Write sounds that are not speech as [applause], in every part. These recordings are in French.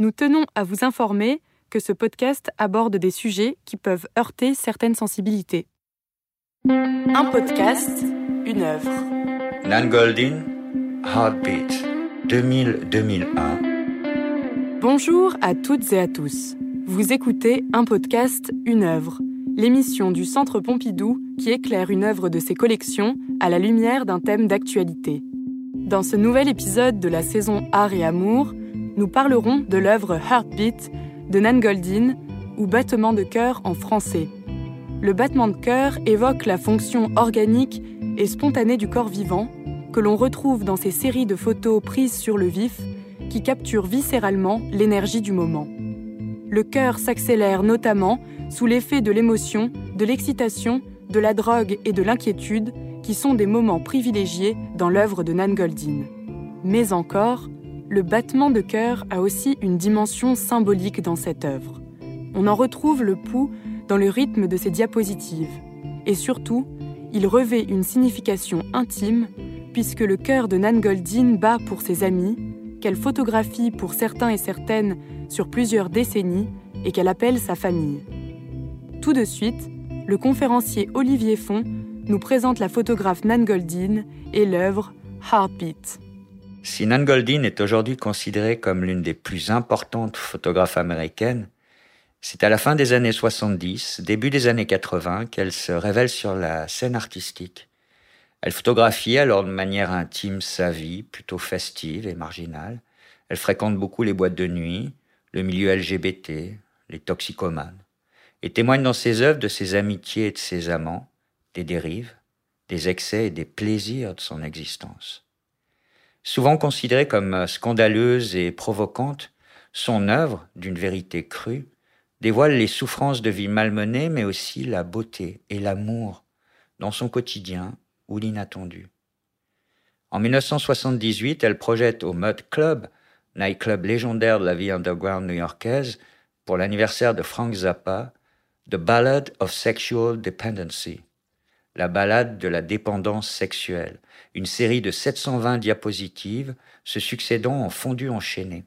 nous tenons à vous informer que ce podcast aborde des sujets qui peuvent heurter certaines sensibilités. Un podcast, une œuvre. Nan Goldin, Heartbeat, 2000-2001. Bonjour à toutes et à tous. Vous écoutez un podcast, une œuvre, l'émission du Centre Pompidou qui éclaire une œuvre de ses collections à la lumière d'un thème d'actualité. Dans ce nouvel épisode de la saison Art et Amour, nous parlerons de l'œuvre Heartbeat de Nan Goldin, ou battement de cœur en français. Le battement de cœur évoque la fonction organique et spontanée du corps vivant que l'on retrouve dans ces séries de photos prises sur le vif qui capturent viscéralement l'énergie du moment. Le cœur s'accélère notamment sous l'effet de l'émotion, de l'excitation, de la drogue et de l'inquiétude qui sont des moments privilégiés dans l'œuvre de Nan Goldin. Mais encore, le battement de cœur a aussi une dimension symbolique dans cette œuvre. On en retrouve le pouls dans le rythme de ses diapositives. Et surtout, il revêt une signification intime puisque le cœur de Nan Goldin bat pour ses amis, qu'elle photographie pour certains et certaines sur plusieurs décennies et qu'elle appelle sa famille. Tout de suite, le conférencier Olivier Font nous présente la photographe Nan Goldin et l'œuvre Heartbeat. Si Nan Goldin est aujourd'hui considérée comme l'une des plus importantes photographes américaines, c'est à la fin des années 70, début des années 80, qu'elle se révèle sur la scène artistique. Elle photographie alors de manière intime sa vie, plutôt festive et marginale. Elle fréquente beaucoup les boîtes de nuit, le milieu LGBT, les toxicomanes, et témoigne dans ses œuvres de ses amitiés et de ses amants, des dérives, des excès et des plaisirs de son existence. Souvent considérée comme scandaleuse et provocante, son œuvre, d'une vérité crue, dévoile les souffrances de vie malmenée, mais aussi la beauté et l'amour dans son quotidien ou l'inattendu. En 1978, elle projette au Mud Club, nightclub légendaire de la vie underground new-yorkaise, pour l'anniversaire de Frank Zappa, The Ballad of Sexual Dependency, la ballade de la dépendance sexuelle, une série de 720 diapositives se succédant en fondu enchaîné.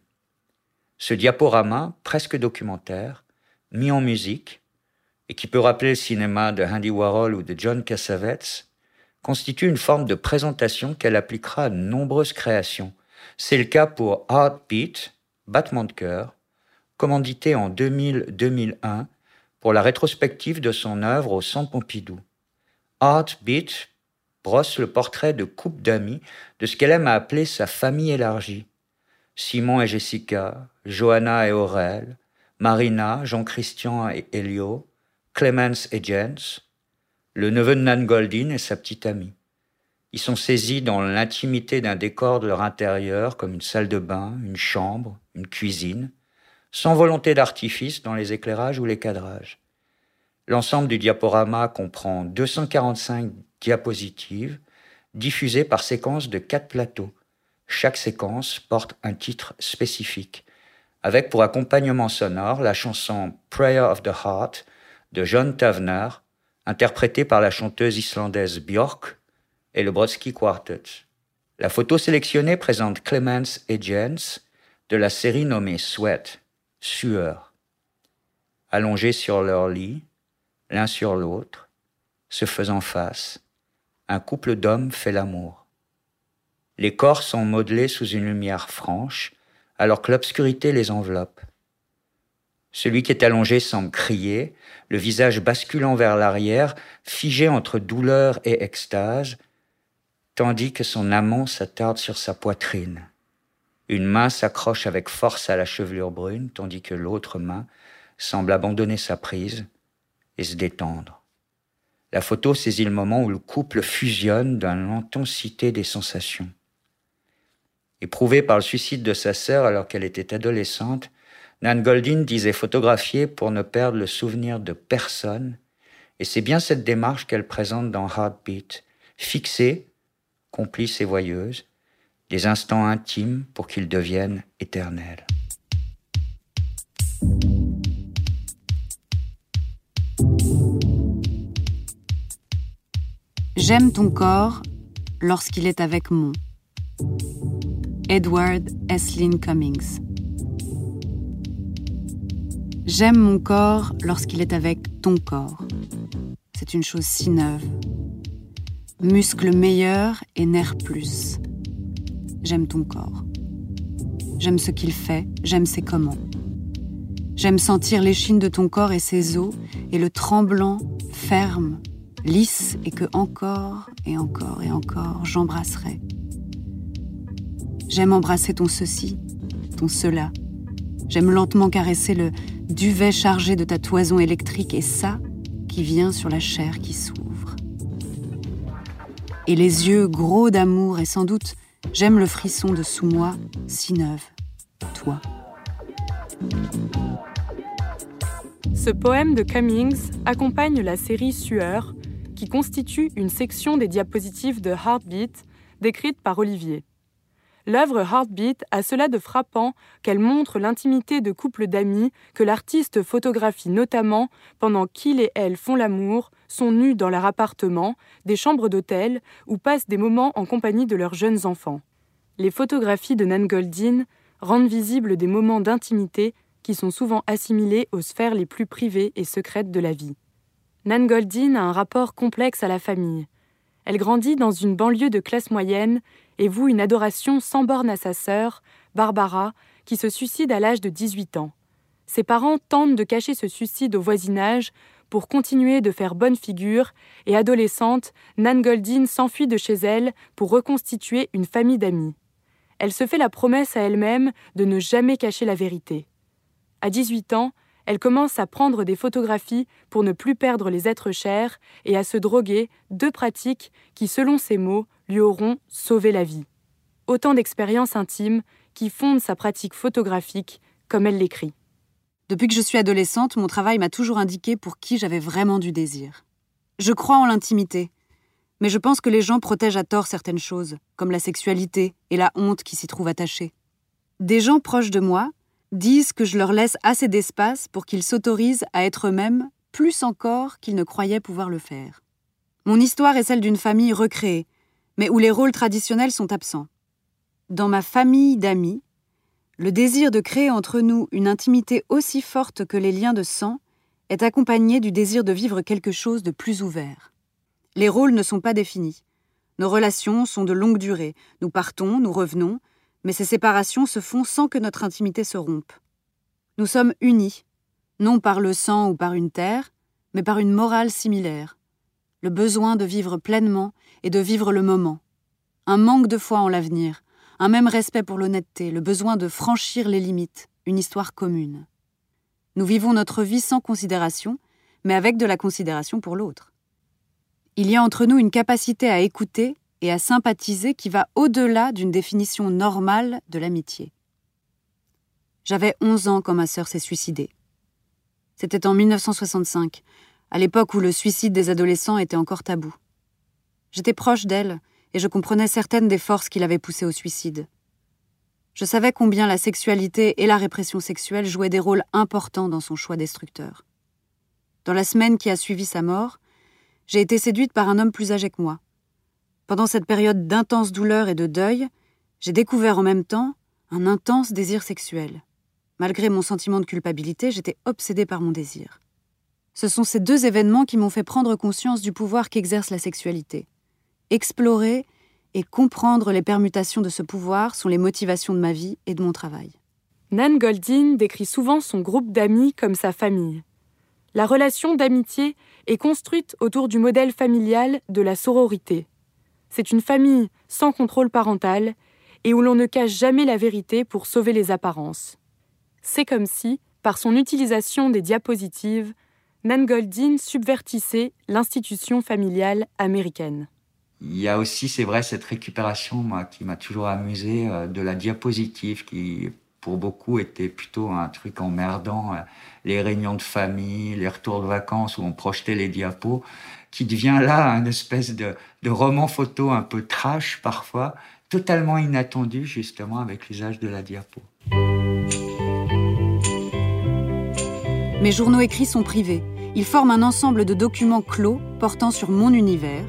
Ce diaporama, presque documentaire, mis en musique, et qui peut rappeler le cinéma de Andy Warhol ou de John Cassavetes, constitue une forme de présentation qu'elle appliquera à de nombreuses créations. C'est le cas pour Heartbeat, Battement de cœur, commandité en 2000-2001 pour la rétrospective de son œuvre au Centre Pompidou. Heartbeat brosse le portrait de couple d'amis de ce qu'elle aime à appeler sa famille élargie. Simon et Jessica, Johanna et Aurel, Marina, Jean-Christian et Elio, Clemens et Jens, le neveu de Nan Goldin et sa petite amie. Ils sont saisis dans l'intimité d'un décor de leur intérieur comme une salle de bain, une chambre, une cuisine, sans volonté d'artifice dans les éclairages ou les cadrages. L'ensemble du diaporama comprend 245 diapositives diffusées par séquence de quatre plateaux. Chaque séquence porte un titre spécifique, avec pour accompagnement sonore la chanson Prayer of the Heart de John Tavener, interprétée par la chanteuse islandaise Björk et le Brodsky Quartet. La photo sélectionnée présente Clemens et Jens de la série nommée Sweat, Sueur. Allongés sur leur lit, l'un sur l'autre, se faisant face, un couple d'hommes fait l'amour. Les corps sont modelés sous une lumière franche, alors que l'obscurité les enveloppe. Celui qui est allongé semble crier, le visage basculant vers l'arrière, figé entre douleur et extase, tandis que son amant s'attarde sur sa poitrine. Une main s'accroche avec force à la chevelure brune, tandis que l'autre main semble abandonner sa prise et se détendre. La photo saisit le moment où le couple fusionne dans l'intensité des sensations. Éprouvée par le suicide de sa sœur alors qu'elle était adolescente, Nan Goldin disait photographier pour ne perdre le souvenir de personne, et c'est bien cette démarche qu'elle présente dans Heartbeat, fixer, complice et voyeuse, des instants intimes pour qu'ils deviennent éternels. J'aime ton corps lorsqu'il est avec mon. Edward Eslin Cummings. J'aime mon corps lorsqu'il est avec ton corps. C'est une chose si neuve. Muscle meilleur et nerf plus. J'aime ton corps. J'aime ce qu'il fait, j'aime ses comment. J'aime sentir l'échine de ton corps et ses os, et le tremblant, ferme, lisse, et que encore et encore et encore j'embrasserai. J'aime embrasser ton ceci, ton cela. J'aime lentement caresser le duvet chargé de ta toison électrique et ça qui vient sur la chair qui s'ouvre. Et les yeux gros d'amour et sans doute j'aime le frisson de sous moi, si neuve, toi. Ce poème de Cummings accompagne la série Sueur, qui constitue une section des diapositives de Heartbeat décrite par Olivier. L'œuvre Heartbeat a cela de frappant qu'elle montre l'intimité de couples d'amis que l'artiste photographie notamment pendant qu'ils et elles font l'amour, sont nus dans leur appartement, des chambres d'hôtel ou passent des moments en compagnie de leurs jeunes enfants. Les photographies de Nan Goldin rendent visibles des moments d'intimité qui sont souvent assimilés aux sphères les plus privées et secrètes de la vie. Nan Goldin a un rapport complexe à la famille. Elle grandit dans une banlieue de classe moyenne et voue une adoration sans borne à sa sœur, Barbara, qui se suicide à l'âge de 18 ans. Ses parents tentent de cacher ce suicide au voisinage pour continuer de faire bonne figure et adolescente, Nan Goldin s'enfuit de chez elle pour reconstituer une famille d'amis. Elle se fait la promesse à elle-même de ne jamais cacher la vérité. À 18 ans, elle commence à prendre des photographies pour ne plus perdre les êtres chers et à se droguer, deux pratiques qui, selon ses mots, lui auront sauvé la vie. Autant d'expériences intimes qui fondent sa pratique photographique, comme elle l'écrit. Depuis que je suis adolescente, mon travail m'a toujours indiqué pour qui j'avais vraiment du désir. Je crois en l'intimité, mais je pense que les gens protègent à tort certaines choses, comme la sexualité et la honte qui s'y trouvent attachées. Des gens proches de moi disent que je leur laisse assez d'espace pour qu'ils s'autorisent à être eux-mêmes plus encore qu'ils ne croyaient pouvoir le faire. Mon histoire est celle d'une famille recréée, mais où les rôles traditionnels sont absents. Dans ma famille d'amis, le désir de créer entre nous une intimité aussi forte que les liens de sang est accompagné du désir de vivre quelque chose de plus ouvert. Les rôles ne sont pas définis. Nos relations sont de longue durée. Nous partons, nous revenons, mais ces séparations se font sans que notre intimité se rompe. Nous sommes unis, non par le sang ou par une terre, mais par une morale similaire, le besoin de vivre pleinement et de vivre le moment, un manque de foi en l'avenir, un même respect pour l'honnêteté, le besoin de franchir les limites, une histoire commune. Nous vivons notre vie sans considération, mais avec de la considération pour l'autre. Il y a entre nous une capacité à écouter et à sympathiser qui va au-delà d'une définition normale de l'amitié. J'avais 11 ans quand ma sœur s'est suicidée. C'était en 1965, à l'époque où le suicide des adolescents était encore tabou. J'étais proche d'elle et je comprenais certaines des forces qui l'avaient poussée au suicide. Je savais combien la sexualité et la répression sexuelle jouaient des rôles importants dans son choix destructeur. Dans la semaine qui a suivi sa mort, j'ai été séduite par un homme plus âgé que moi. Pendant cette période d'intense douleur et de deuil, j'ai découvert en même temps un intense désir sexuel. Malgré mon sentiment de culpabilité, j'étais obsédée par mon désir. Ce sont ces deux événements qui m'ont fait prendre conscience du pouvoir qu'exerce la sexualité. Explorer et comprendre les permutations de ce pouvoir sont les motivations de ma vie et de mon travail. Nan Goldin décrit souvent son groupe d'amis comme sa famille. La relation d'amitié est construite autour du modèle familial de la sororité. C'est une famille sans contrôle parental et où l'on ne cache jamais la vérité pour sauver les apparences. C'est comme si, par son utilisation des diapositives, Nan Goldin subvertissait l'institution familiale américaine. Il y a aussi, c'est vrai, cette récupération qui m'a toujours amusé euh, de la diapositive qui, pour beaucoup, était plutôt un truc emmerdant. Euh, les réunions de famille, les retours de vacances où on projetait les diapos qui devient là un espèce de, de roman photo un peu trash parfois, totalement inattendu justement avec l'usage de la diapo. Mes journaux écrits sont privés. Ils forment un ensemble de documents clos portant sur mon univers,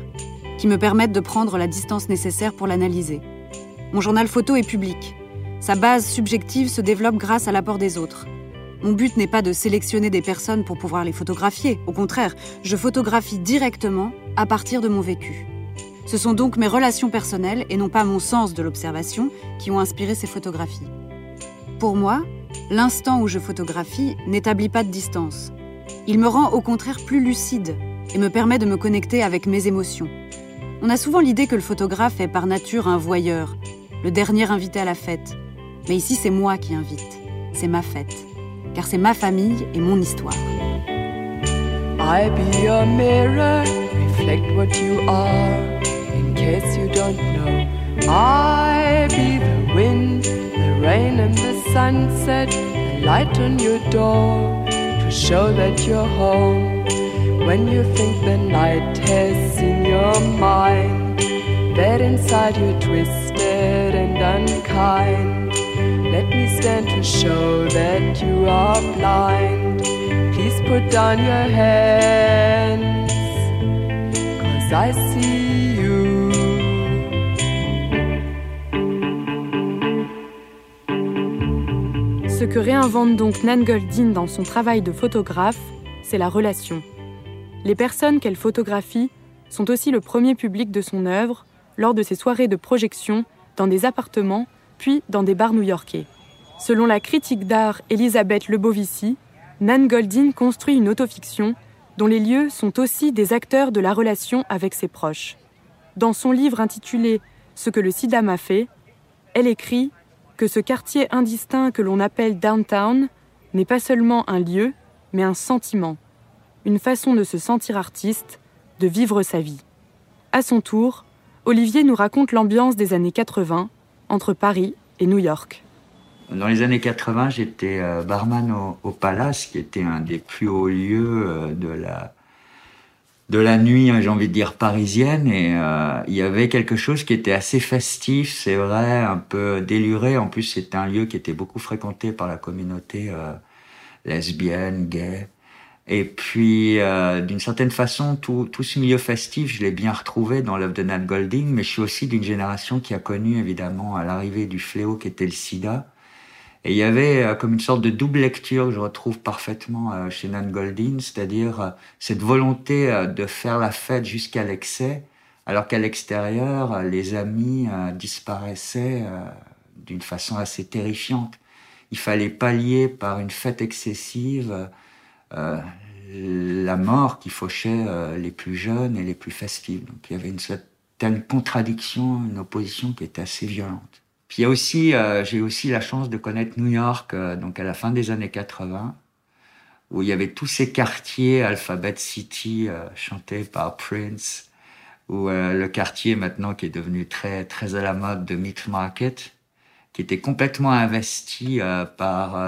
qui me permettent de prendre la distance nécessaire pour l'analyser. Mon journal photo est public. Sa base subjective se développe grâce à l'apport des autres. Mon but n'est pas de sélectionner des personnes pour pouvoir les photographier. Au contraire, je photographie directement à partir de mon vécu. Ce sont donc mes relations personnelles et non pas mon sens de l'observation qui ont inspiré ces photographies. Pour moi, l'instant où je photographie n'établit pas de distance. Il me rend au contraire plus lucide et me permet de me connecter avec mes émotions. On a souvent l'idée que le photographe est par nature un voyeur, le dernier invité à la fête. Mais ici, c'est moi qui invite. C'est ma fête. Car c'est ma famille et mon histoire. I be your mirror, reflect what you are. In case you don't know, I be the wind, the rain and the sunset, the light on your door to show that you're home. When you think the night has in your mind, that inside you're twisted and unkind. Ce que réinvente donc Nan Goldin dans son travail de photographe, c'est la relation. Les personnes qu'elle photographie sont aussi le premier public de son œuvre lors de ses soirées de projection dans des appartements puis dans des bars new-yorkais. Selon la critique d'art Elisabeth Lebovici, Nan Goldin construit une autofiction dont les lieux sont aussi des acteurs de la relation avec ses proches. Dans son livre intitulé Ce que le sida m'a fait, elle écrit que ce quartier indistinct que l'on appelle downtown n'est pas seulement un lieu, mais un sentiment, une façon de se sentir artiste, de vivre sa vie. À son tour, Olivier nous raconte l'ambiance des années 80 entre Paris et New York. Dans les années 80, j'étais euh, barman au, au, Palace, qui était un des plus hauts lieux euh, de la de la nuit, hein, j'ai envie de dire parisienne, et euh, il y avait quelque chose qui était assez festif, c'est vrai, un peu déluré. En plus, c'était un lieu qui était beaucoup fréquenté par la communauté euh, lesbienne, gay. Et puis, euh, d'une certaine façon, tout, tout ce milieu festif, je l'ai bien retrouvé dans l'œuvre de Nat Golding, mais je suis aussi d'une génération qui a connu évidemment à l'arrivée du fléau qui était le sida. Et il y avait euh, comme une sorte de double lecture que je retrouve parfaitement euh, chez Nan Goldin, c'est-à-dire euh, cette volonté euh, de faire la fête jusqu'à l'excès, alors qu'à l'extérieur, euh, les amis euh, disparaissaient d'une façon assez terrifiante. Il fallait pallier par une fête excessive la mort qui fauchait les plus jeunes et les plus festifs. Donc il y avait une certaine contradiction, une opposition qui était assez violente. Puis il y a aussi, euh, j'ai aussi la chance de connaître New York, euh, donc à la fin des années 80, où il y avait tous ces quartiers, Alphabet City, euh, chantés par Prince, ou le quartier maintenant qui est devenu très très à la mode de Meat Market, qui était complètement investi par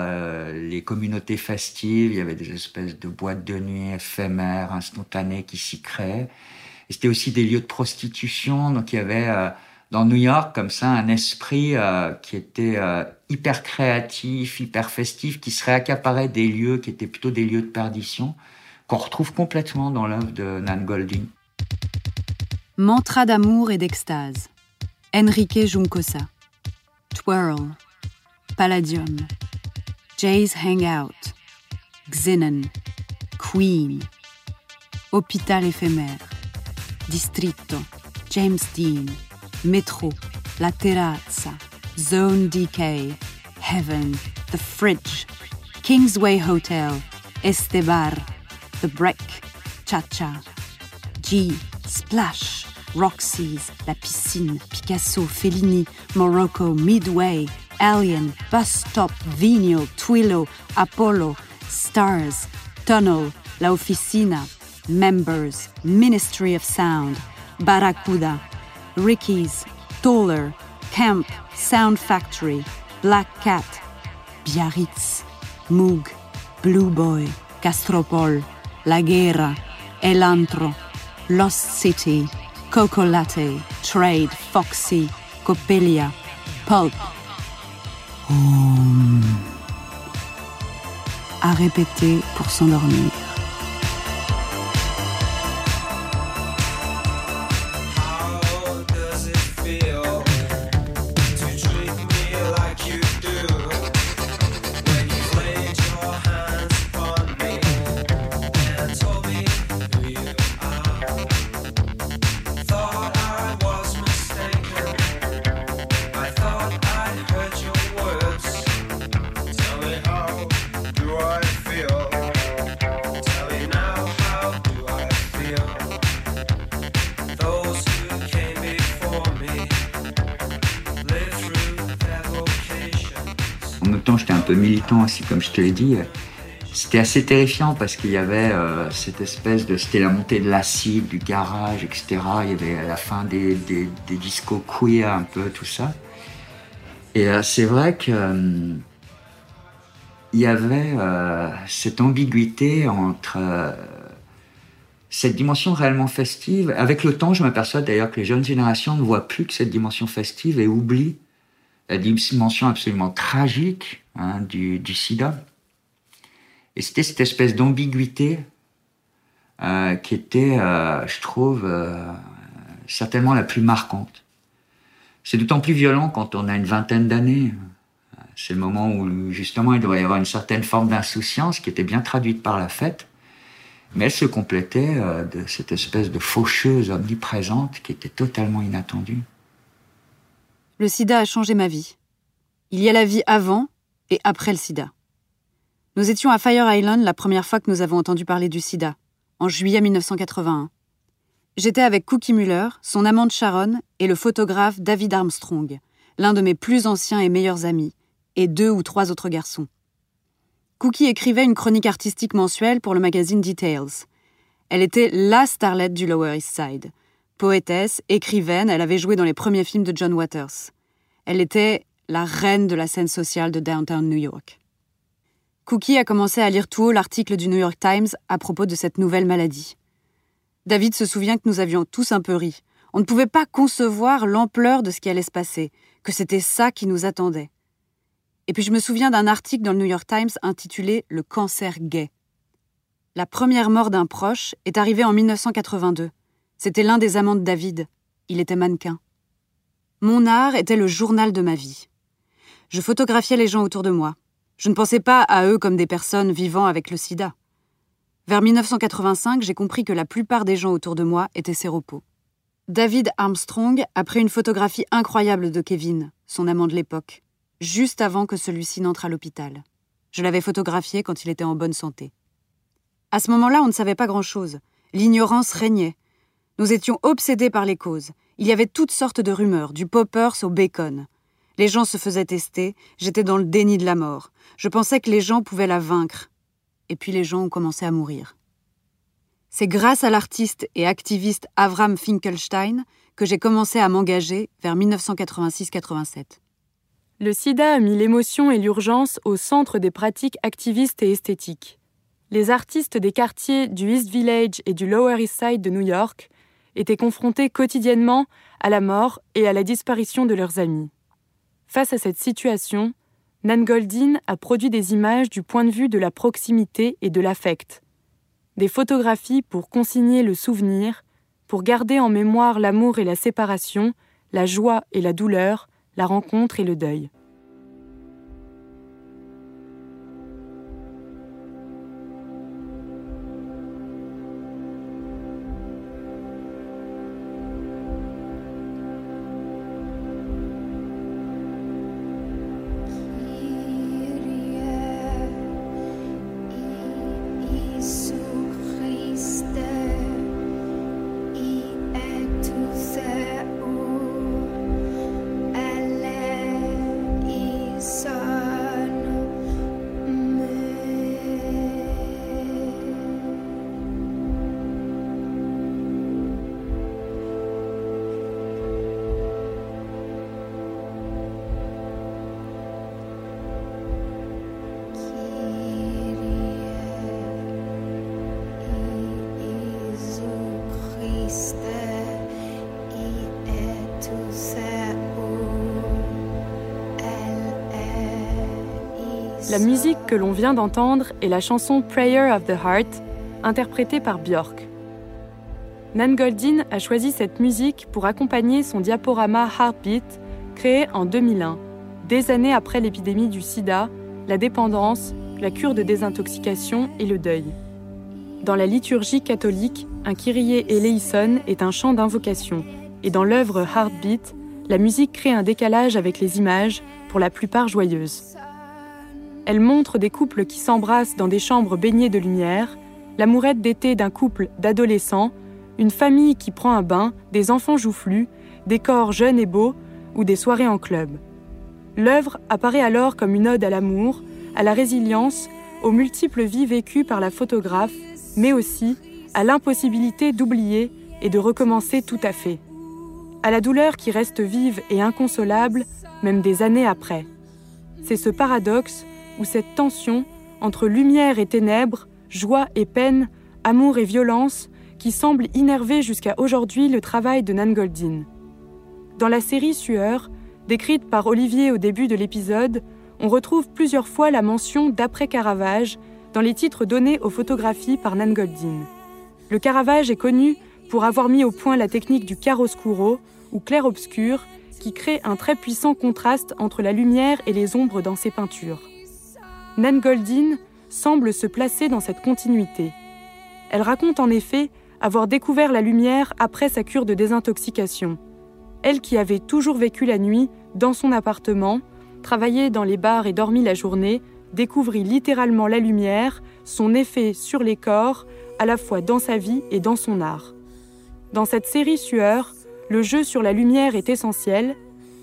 les communautés festives. Il y avait des espèces de boîtes de nuit éphémères, instantanées qui s'y créaient. C'était aussi des lieux de prostitution, donc il y avait dans New York comme ça un esprit euh, qui était euh, hyper créatif, hyper festif, qui se réaccaparait des lieux qui étaient plutôt des lieux de perdition, qu'on retrouve complètement dans l'œuvre de Nan Goldin. Mantra d'amour et d'extase. Enrique Juncosa. Twirl. Palladium. Jay's Hangout. Xenon. Queen. Hôpital éphémère. Distrito. James Dean. Metro, La Terrazza, Zone DK, Heaven, The Fridge, Kingsway Hotel, Estebar, The Break, Cha Cha, G, Splash, Roxy's, La Piscine, Picasso, Fellini, Morocco, Midway, Alien, Bus Stop, Vino, Twillo, Apollo, Stars, Tunnel, La Oficina, Members, Ministry of Sound, Barracuda, Ricky's, Toller, Camp, Sound Factory, Black Cat, Biarritz, Moog, Blue Boy, Castropol, La Guerra, El Antro, Lost City, Coco Latte, Trade, Foxy, Coppelia, Pulp. Hum. À répéter pour s'endormir. J'étais un peu militant aussi, comme je te l'ai dit. C'était assez terrifiant parce qu'il y avait euh, cette espèce de. C'était la montée de l'acide, du garage, etc. Il y avait la fin des, des, des discos queer, un peu, tout ça. Et euh, c'est vrai que. Euh, il y avait cette ambiguïté entre cette dimension réellement festive. Avec le temps, je m'aperçois d'ailleurs que les jeunes générations ne voient plus que cette dimension festive et oublient la dimension absolument tragique hein, du, du, sida. Et c'était cette espèce d'ambiguïté euh, qui était, euh, je trouve, euh, certainement la plus marquante. C'est d'autant plus violent quand on a une vingtaine d'années. C'est le moment où justement il doit y avoir une certaine forme d'insouciance qui était bien traduite par la fête, mais elle se complétait de cette espèce de faucheuse omniprésente qui était totalement inattendue. Le sida a changé ma vie. Il y a la vie avant et après le sida. Nous étions à Fire Island la première fois que nous avons entendu parler du sida, en juillet 1981. J'étais avec Cookie Muller, son amante Sharon et le photographe David Armstrong, l'un de mes plus anciens et meilleurs amis, et deux ou trois autres garçons. Cookie écrivait une chronique artistique mensuelle pour le magazine Details. Elle était la starlette du Lower East Side. Poétesse, écrivaine, elle avait joué dans les premiers films de John Waters. Elle était la reine de la scène sociale de downtown New York. Cookie a commencé à lire tout haut l'article du New York Times à propos de cette nouvelle maladie. David se souvient que nous avions tous un peu ri. On ne pouvait pas concevoir l'ampleur de ce qui allait se passer, que c'était ça qui nous attendait. Et puis je me souviens d'un article dans le New York Times intitulé Le cancer gay. La première mort d'un proche est arrivée en 1982. C'était l'un des amants de David. Il était mannequin. Mon art était le journal de ma vie. Je photographiais les gens autour de moi. Je ne pensais pas à eux comme des personnes vivant avec le sida. Vers 1985, j'ai compris que la plupart des gens autour de moi étaient séropos. David Armstrong a pris une photographie incroyable de Kevin, son amant de l'époque, juste avant que celui-ci n'entre à l'hôpital. Je l'avais photographié quand il était en bonne santé. À ce moment-là, on ne savait pas grand-chose. L'ignorance régnait. Nous étions obsédés par les causes. Il y avait toutes sortes de rumeurs, du poppers au bacon. Les gens se faisaient tester, j'étais dans le déni de la mort. Je pensais que les gens pouvaient la vaincre. Et puis les gens ont commencé à mourir. C'est grâce à l'artiste et activiste Avram Finkelstein que j'ai commencé à m'engager vers 1986-87. Le sida a mis l'émotion et l'urgence au centre des pratiques activistes et esthétiques. Les artistes des quartiers du East Village et du Lower East Side de New York étaient confrontés quotidiennement à la mort et à la disparition de leurs amis. Face à cette situation, Nan Goldin a produit des images du point de vue de la proximité et de l'affect. Des photographies pour consigner le souvenir, pour garder en mémoire l'amour et la séparation, la joie et la douleur, la rencontre et le deuil. La musique que l'on vient d'entendre est la chanson Prayer of the Heart, interprétée par Björk. Nan Goldin a choisi cette musique pour accompagner son diaporama Heartbeat, créé en 2001, des années après l'épidémie du sida, la dépendance, la cure de désintoxication et le deuil. Dans la liturgie catholique, un Kyrie eleison est un chant d'invocation, et dans l'œuvre Heartbeat, la musique crée un décalage avec les images, pour la plupart joyeuses. Elle montre des couples qui s'embrassent dans des chambres baignées de lumière, l'amourette d'été d'un couple d'adolescents, une famille qui prend un bain, des enfants joufflus, des corps jeunes et beaux ou des soirées en club. L'œuvre apparaît alors comme une ode à l'amour, à la résilience, aux multiples vies vécues par la photographe, mais aussi à l'impossibilité d'oublier et de recommencer tout à fait. À la douleur qui reste vive et inconsolable, même des années après. C'est ce paradoxe ou cette tension entre lumière et ténèbres, joie et peine, amour et violence qui semble innerver jusqu'à aujourd'hui le travail de Nan Goldin. Dans la série Sueur, décrite par Olivier au début de l'épisode, on retrouve plusieurs fois la mention d'après Caravage dans les titres donnés aux photographies par Nan Goldin. Le Caravage est connu pour avoir mis au point la technique du chiaroscuro ou clair-obscur qui crée un très puissant contraste entre la lumière et les ombres dans ses peintures. Nan Goldin semble se placer dans cette continuité. Elle raconte en effet avoir découvert la lumière après sa cure de désintoxication. Elle qui avait toujours vécu la nuit dans son appartement, travaillé dans les bars et dormi la journée, découvrit littéralement la lumière, son effet sur les corps, à la fois dans sa vie et dans son art. Dans cette série Sueur, le jeu sur la lumière est essentiel.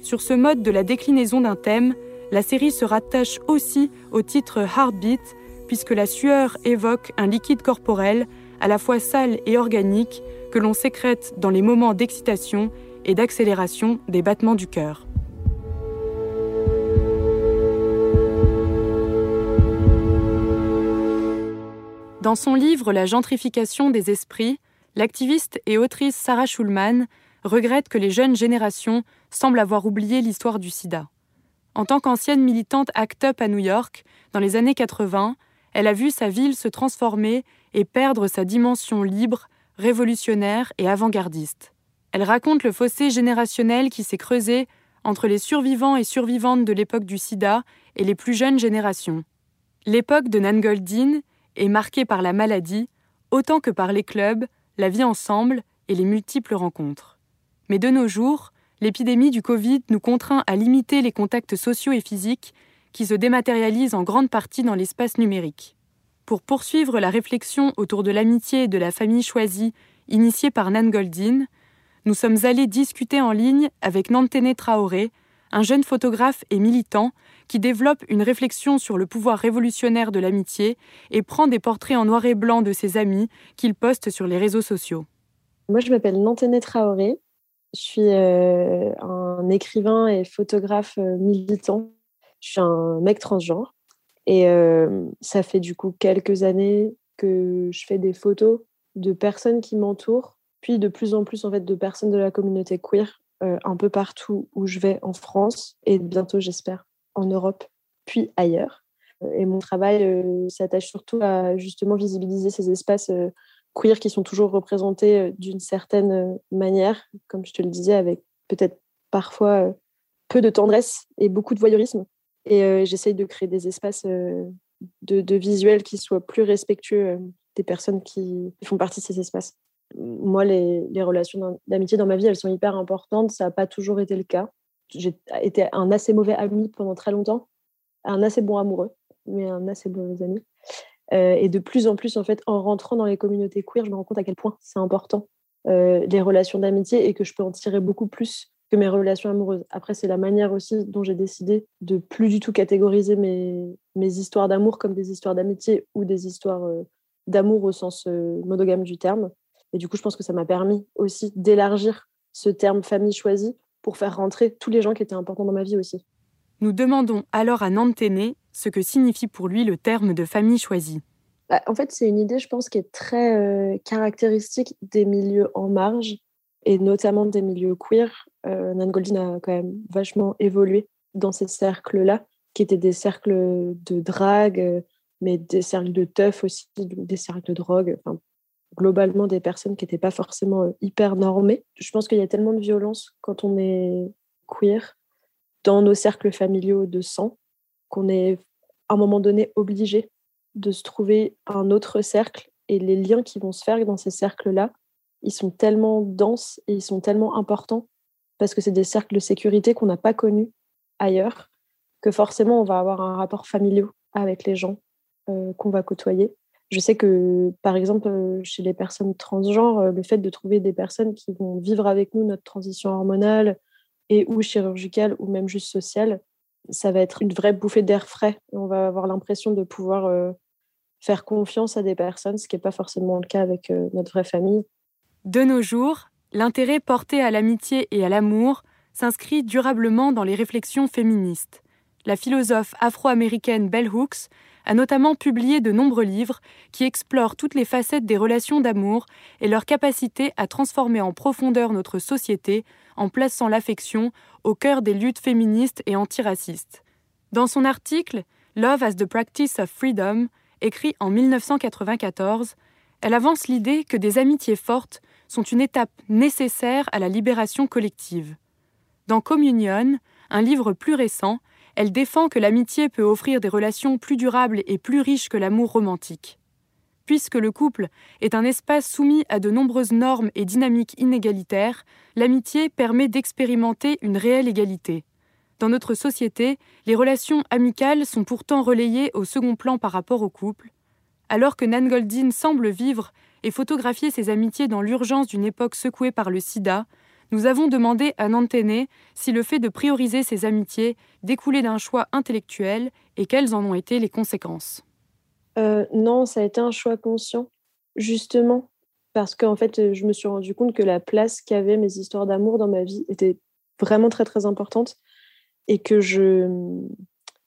Sur ce mode de la déclinaison d'un thème, la série se rattache aussi au titre Heartbeat, puisque la sueur évoque un liquide corporel à la fois sale et organique que l'on sécrète dans les moments d'excitation et d'accélération des battements du cœur. Dans son livre La gentrification des esprits, l'activiste et autrice Sarah Schulman regrette que les jeunes générations semblent avoir oublié l'histoire du sida. En tant qu'ancienne militante ACT UP à New York, dans les années 80, elle a vu sa ville se transformer et perdre sa dimension libre, révolutionnaire et avant-gardiste. Elle raconte le fossé générationnel qui s'est creusé entre les survivants et survivantes de l'époque du sida et les plus jeunes générations. L'époque de Nan Goldin est marquée par la maladie, autant que par les clubs, la vie ensemble et les multiples rencontres. Mais de nos jours, l'épidémie du Covid nous contraint à limiter les contacts sociaux et physiques qui se dématérialisent en grande partie dans l'espace numérique. Pour poursuivre la réflexion autour de l'amitié et de la famille choisie initiée par Nan Goldin, nous sommes allés discuter en ligne avec Nantene Traoré, un jeune photographe et militant qui développe une réflexion sur le pouvoir révolutionnaire de l'amitié et prend des portraits en noir et blanc de ses amis qu'il poste sur les réseaux sociaux. Moi, je m'appelle Nantene Traoré. Je suis euh, un écrivain et photographe euh, militant. Je suis un mec transgenre. Et euh, ça fait du coup quelques années que je fais des photos de personnes qui m'entourent, puis de plus en plus en fait de personnes de la communauté queer un peu partout où je vais en France et bientôt j'espère en Europe puis ailleurs. Et mon travail s'attache surtout à justement visibiliser ces espaces queer qui sont toujours représentés euh, d'une certaine euh, manière, comme je te le disais, avec peut-être parfois euh, peu de tendresse et beaucoup de voyeurisme. Et j'essaye de créer des espaces de, visuels qui soient plus respectueux des personnes qui font partie de ces espaces. Moi, les, les relations d'amitié dans ma vie, elles sont hyper importantes. Ça n'a pas toujours été le cas. J'ai été un assez mauvais ami pendant très longtemps, un assez bon amoureux, mais un assez mauvais ami. Euh, et de plus en plus, en fait, en rentrant dans les communautés queer, je me rends compte à quel point c'est important euh, les relations d'amitié et que je peux en tirer beaucoup plus que mes relations amoureuses. Après, c'est la manière aussi dont j'ai décidé de plus du tout catégoriser mes, histoires d'amour comme des histoires d'amitié ou des histoires euh, d'amour au sens monogame du terme. Et du coup, je pense que ça m'a permis aussi d'élargir ce terme famille choisie pour faire rentrer tous les gens qui étaient importants dans ma vie aussi. Nous demandons alors à Nanténé ce que signifie pour lui le terme de famille choisie. Bah, en fait, c'est une idée, je pense, qui est très euh, caractéristique des milieux en marge et notamment des milieux queer. Euh, Nan Goldin a quand même vachement évolué dans ces cercles-là, qui étaient des cercles de drague, euh, mais des cercles de teuf aussi, des cercles de drogue, enfin, globalement des personnes qui n'étaient pas forcément hyper normées. Je pense qu'il y a tellement de violence quand on est queer dans nos cercles familiaux de sang qu'on est à un moment donné obligé de se trouver un autre cercle et les liens qui vont se faire dans ces cercles-là, ils sont tellement denses et ils sont tellement importants parce que c'est des cercles de sécurité qu'on n'a pas connus ailleurs que forcément on va avoir un rapport familial avec les gens euh, qu'on va côtoyer. Je sais que, par exemple, euh, chez les personnes transgenres, euh, le fait de trouver des personnes qui vont vivre avec nous notre transition hormonale et ou chirurgicale ou même juste sociale, ça va être une vraie bouffée d'air frais. on va avoir l'impression de pouvoir faire confiance à des personnes, ce qui n'est pas forcément le cas avec notre vraie famille. De nos jours, l'intérêt porté à l'amitié et à l'amour s'inscrit durablement dans les réflexions féministes. La philosophe afro-américaine Bell Hooks a notamment publié de nombreux livres qui explorent toutes les facettes des relations d'amour et leur capacité à transformer en profondeur notre société en plaçant l'affection au cœur des luttes féministes et antiracistes. Dans son article Love as the Practice of Freedom, écrit en 1994, elle avance l'idée que des amitiés fortes sont une étape nécessaire à la libération collective. Dans Communion, un livre plus récent, elle défend que l'amitié peut offrir des relations plus durables et plus riches que l'amour romantique. Puisque le couple est un espace soumis à de nombreuses normes et dynamiques inégalitaires, l'amitié permet d'expérimenter une réelle égalité. Dans notre société, les relations amicales sont pourtant relayées au second plan par rapport au couple, alors que Nan Goldin semble vivre et photographier ses amitiés dans l'urgence d'une époque secouée par le sida, nous avons demandé à Nantene si le fait de prioriser ses amitiés découlait d'un choix intellectuel et quelles en ont été les conséquences. Euh, non, ça a été un choix conscient, justement, parce qu'en fait, je me suis rendu compte que la place qu'avaient mes histoires d'amour dans ma vie était vraiment très très importante et que je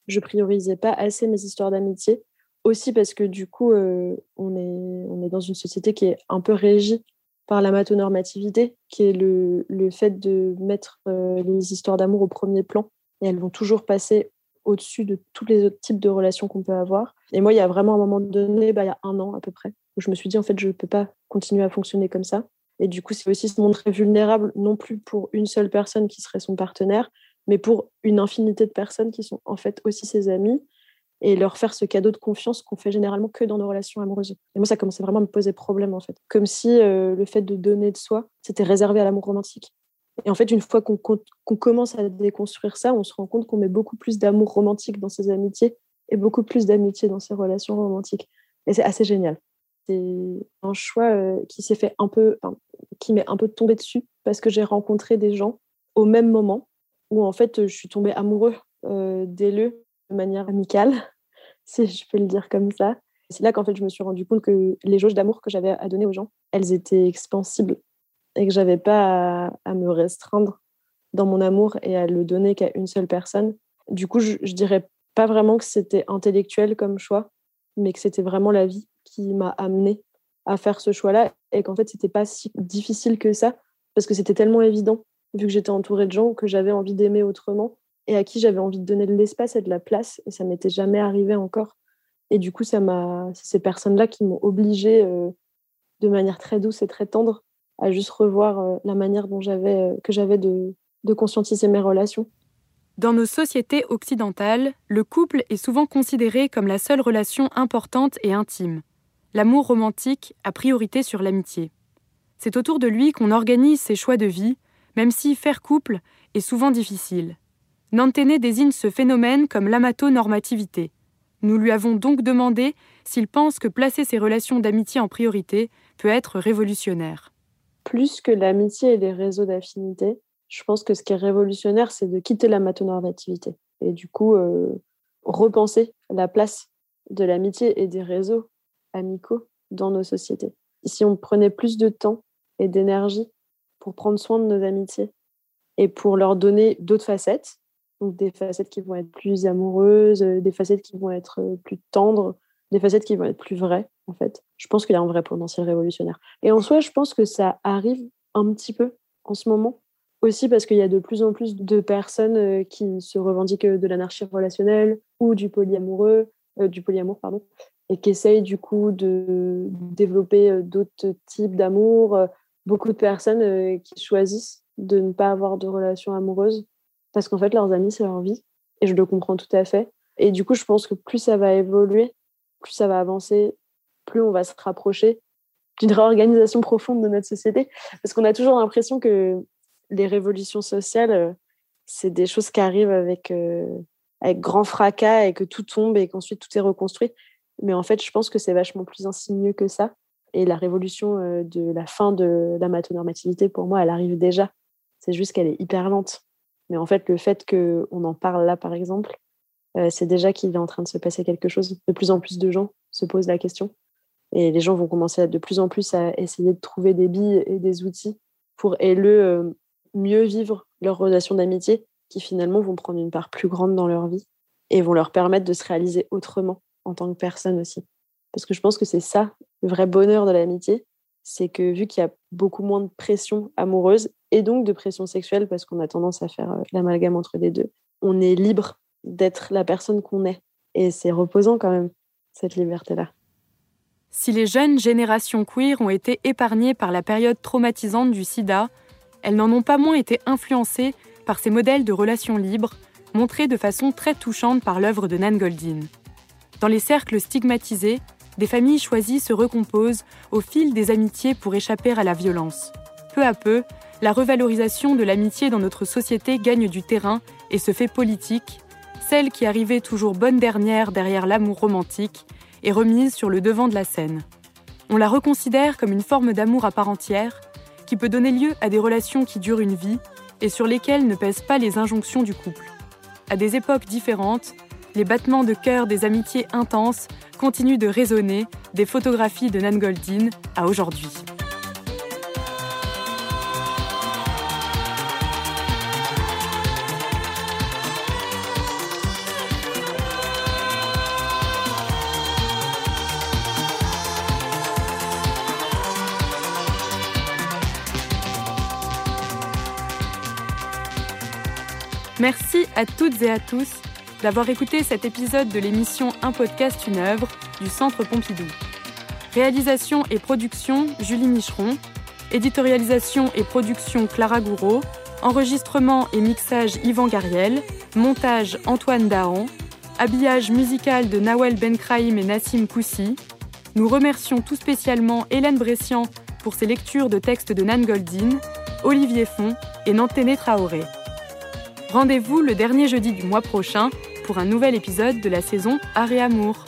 je priorisais pas assez mes histoires d'amitié. Aussi parce que du coup, euh, on, est, on est dans une société qui est un peu régie par la matonormativité, qui est le, fait de mettre euh, les histoires d'amour au premier plan. Et elles vont toujours passer au-dessus de tous les autres types de relations qu'on peut avoir. Et moi, il y a vraiment un moment donné, bah, il y a un an à peu près, où je me suis dit, en fait, je ne peux pas continuer à fonctionner comme ça. Et du coup, c'est aussi se montrer vulnérable, non plus pour une seule personne qui serait son partenaire, mais pour une infinité de personnes qui sont en fait aussi ses amis et leur faire ce cadeau de confiance qu'on fait généralement que dans nos relations amoureuses. Et moi, ça commençait vraiment à me poser problème, en fait. Comme si euh, le fait de donner de soi, c'était réservé à l'amour romantique. Et en fait, une fois qu'on commence à déconstruire ça, on se rend compte qu'on met beaucoup plus d'amour romantique dans ses amitiés et beaucoup plus d'amitié dans ses relations romantiques. Et c'est assez génial. C'est un choix euh, qui s'est fait un peu, qui m'est un peu tombé dessus parce que j'ai rencontré des gens au même moment où en fait je suis tombée amoureux euh, de manière amicale, [laughs] si je peux le dire comme ça. C'est là qu'en fait je me suis rendu compte que les jauges d'amour que j'avais à donner aux gens, elles étaient expansibles et que j'avais pas à, me restreindre dans mon amour et à le donner qu'à une seule personne. Du coup, je, je dirais pas vraiment que c'était intellectuel comme choix, mais que c'était vraiment la vie qui m'a amené à faire ce choix-là et qu'en fait c'était pas si difficile que ça parce que c'était tellement évident vu que j'étais entourée de gens que j'avais envie d'aimer autrement et à qui j'avais envie de donner de l'espace et de la place. Et ça m'était jamais arrivé encore. Et du coup, c'est ces personnes-là qui m'ont obligée euh, de manière très douce et très tendre à juste revoir euh, la manière dont j'avais, euh, que j'avais de, de conscientiser mes relations. Dans nos sociétés occidentales, le couple est souvent considéré comme la seule relation importante et intime. L'amour romantique a priorité sur l'amitié. C'est autour de lui qu'on organise ses choix de vie, même si faire couple est souvent difficile. Nantene désigne ce phénomène comme l'amato-normativité. Nous lui avons donc demandé s'il pense que placer ses relations d'amitié en priorité peut être révolutionnaire. Plus que l'amitié et les réseaux d'affinité, je pense que ce qui est révolutionnaire, c'est de quitter l'amato-normativité et du coup euh, repenser la place de l'amitié et des réseaux amicaux dans nos sociétés. Si on prenait plus de temps et d'énergie pour prendre soin de nos amitiés et pour leur donner d'autres facettes, donc des facettes qui vont être plus amoureuses, euh, des facettes qui vont être euh, plus tendres, des facettes qui vont être plus vraies, en fait. Je pense qu'il y a un vrai potentiel révolutionnaire. Et en soi, je pense que ça arrive un petit peu en ce moment, aussi parce qu'il y a de plus en plus de personnes euh, qui se revendiquent de l'anarchie relationnelle ou du polyamoureux, du polyamour, pardon, et qui essayent du coup de développer d'autres types d'amour. Beaucoup de personnes qui choisissent de ne pas avoir de relation amoureuse parce qu'en fait, leurs amis, c'est leur vie. Et je le comprends tout à fait. Et du coup, je pense que plus ça va évoluer, plus ça va avancer, plus on va se rapprocher d'une réorganisation profonde de notre société. Parce qu'on a toujours l'impression que les révolutions sociales, euh, c'est des choses qui arrivent avec, euh, avec grand fracas et que tout tombe et qu'ensuite tout est reconstruit. Mais en fait, je pense que c'est vachement plus insinueux que ça. Et la révolution euh, de la fin de la matonormativité, pour moi, elle arrive déjà. C'est juste qu'elle est hyper lente. Mais en fait, le fait qu'on en parle là, par exemple, euh, c'est déjà qu'il est en train de se passer quelque chose. De plus en plus de gens se posent la question. Et les gens vont commencer de plus en plus à essayer de trouver des billes et des outils pour, euh, mieux vivre leurs relations d'amitié qui finalement vont prendre une part plus grande dans leur vie et vont leur permettre de se réaliser autrement en tant que personne aussi. Parce que je pense que c'est ça, le vrai bonheur de l'amitié, c'est que vu qu'il y a beaucoup moins de pression amoureuse et donc de pression sexuelle, parce qu'on a tendance à faire euh, l'amalgame entre les deux, on est libre d'être la personne qu'on est. Et c'est reposant quand même, cette liberté-là. Si les jeunes générations queer ont été épargnées par la période traumatisante du sida, elles n'en ont pas moins été influencées par ces modèles de relations libres, montrés de façon très touchante par l'œuvre de Nan Goldin. Dans les cercles stigmatisés, des familles choisies se recomposent au fil des amitiés pour échapper à la violence. Peu à peu, la revalorisation de l'amitié dans notre société gagne du terrain et se fait politique. Celle qui arrivait toujours bonne dernière derrière l'amour romantique est remise sur le devant de la scène. On la reconsidère comme une forme d'amour à part entière, qui peut donner lieu à des relations qui durent une vie et sur lesquelles ne pèsent pas les injonctions du couple. À des époques différentes, les battements de cœur des amitiés intenses continuent de résonner des photographies de Nan Goldin à aujourd'hui. Merci à toutes et à tous d'avoir écouté cet épisode de l'émission Un podcast, une œuvre du Centre Pompidou. Réalisation et production Julie Micheron. Éditorialisation et production Clara Gouraud. Enregistrement et mixage Yvan Gariel. Montage Antoine Dahan. Habillage musical de Nawel Benkraïm et Nassim Koussi. Nous remercions tout spécialement Hélène Bressian pour ses lectures de textes de Nan Goldin, Olivier Font et Nanténé Traoré. Rendez-vous le dernier jeudi du mois prochain pour un nouvel épisode de la saison Art et Amour.